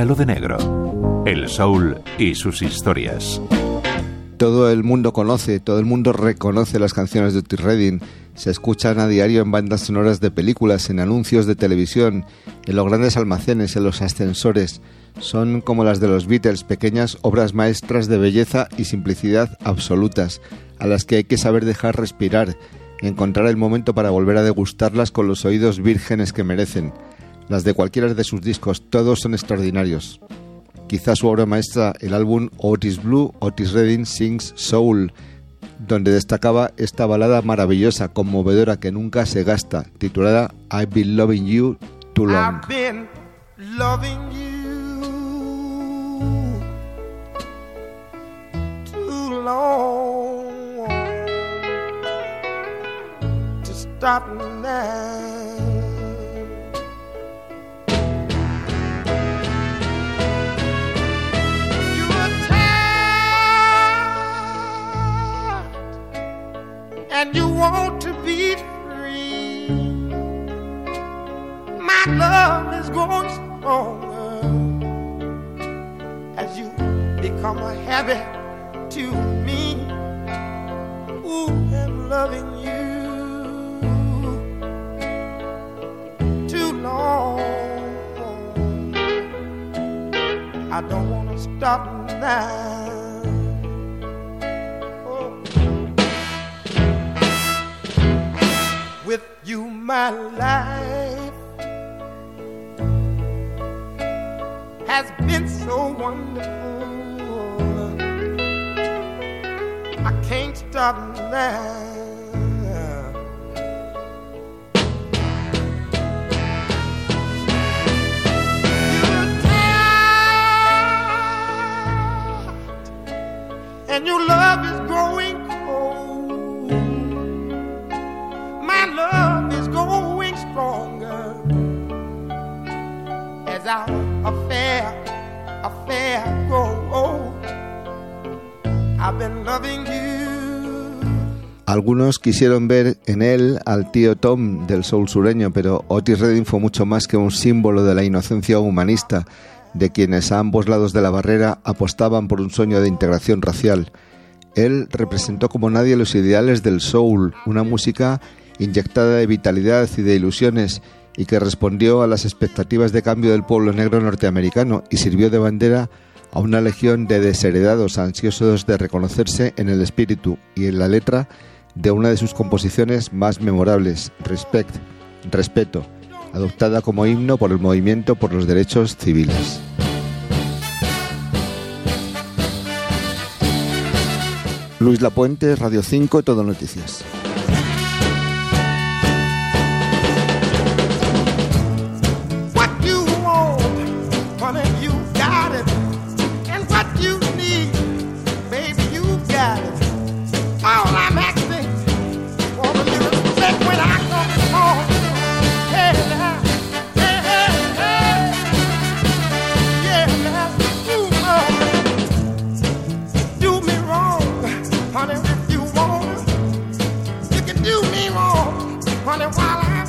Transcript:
Pétalo de Negro. El soul y sus historias. Todo el mundo conoce, todo el mundo reconoce las canciones de Otis Redding. Se escuchan a diario en bandas sonoras de películas, en anuncios de televisión, en los grandes almacenes, en los ascensores. Son como las de los Beatles, pequeñas obras maestras de belleza y simplicidad absolutas, a las que hay que saber dejar respirar, encontrar el momento para volver a degustarlas con los oídos vírgenes que merecen. Las de cualquiera de sus discos, todos son extraordinarios. Quizá su obra maestra, el álbum Otis Blue, Otis Redding Sings Soul, donde destacaba esta balada maravillosa, conmovedora que nunca se gasta, titulada I've been loving you too long. stop now. And you want to be free. My love is growing stronger as you become a habit to me. Ooh, and loving you. Too long. I don't wanna stop now. My life has been so wonderful. I can't stop now. and your love is growing Algunos quisieron ver en él al tío Tom del soul sureño, pero Otis Redding fue mucho más que un símbolo de la inocencia humanista de quienes a ambos lados de la barrera apostaban por un sueño de integración racial. Él representó como nadie los ideales del soul, una música inyectada de vitalidad y de ilusiones y que respondió a las expectativas de cambio del pueblo negro norteamericano y sirvió de bandera a una legión de desheredados ansiosos de reconocerse en el espíritu y en la letra de una de sus composiciones más memorables, Respect, Respeto, adoptada como himno por el movimiento por los derechos civiles. Luis Lapuente, Radio 5, Todo Noticias. honey, while I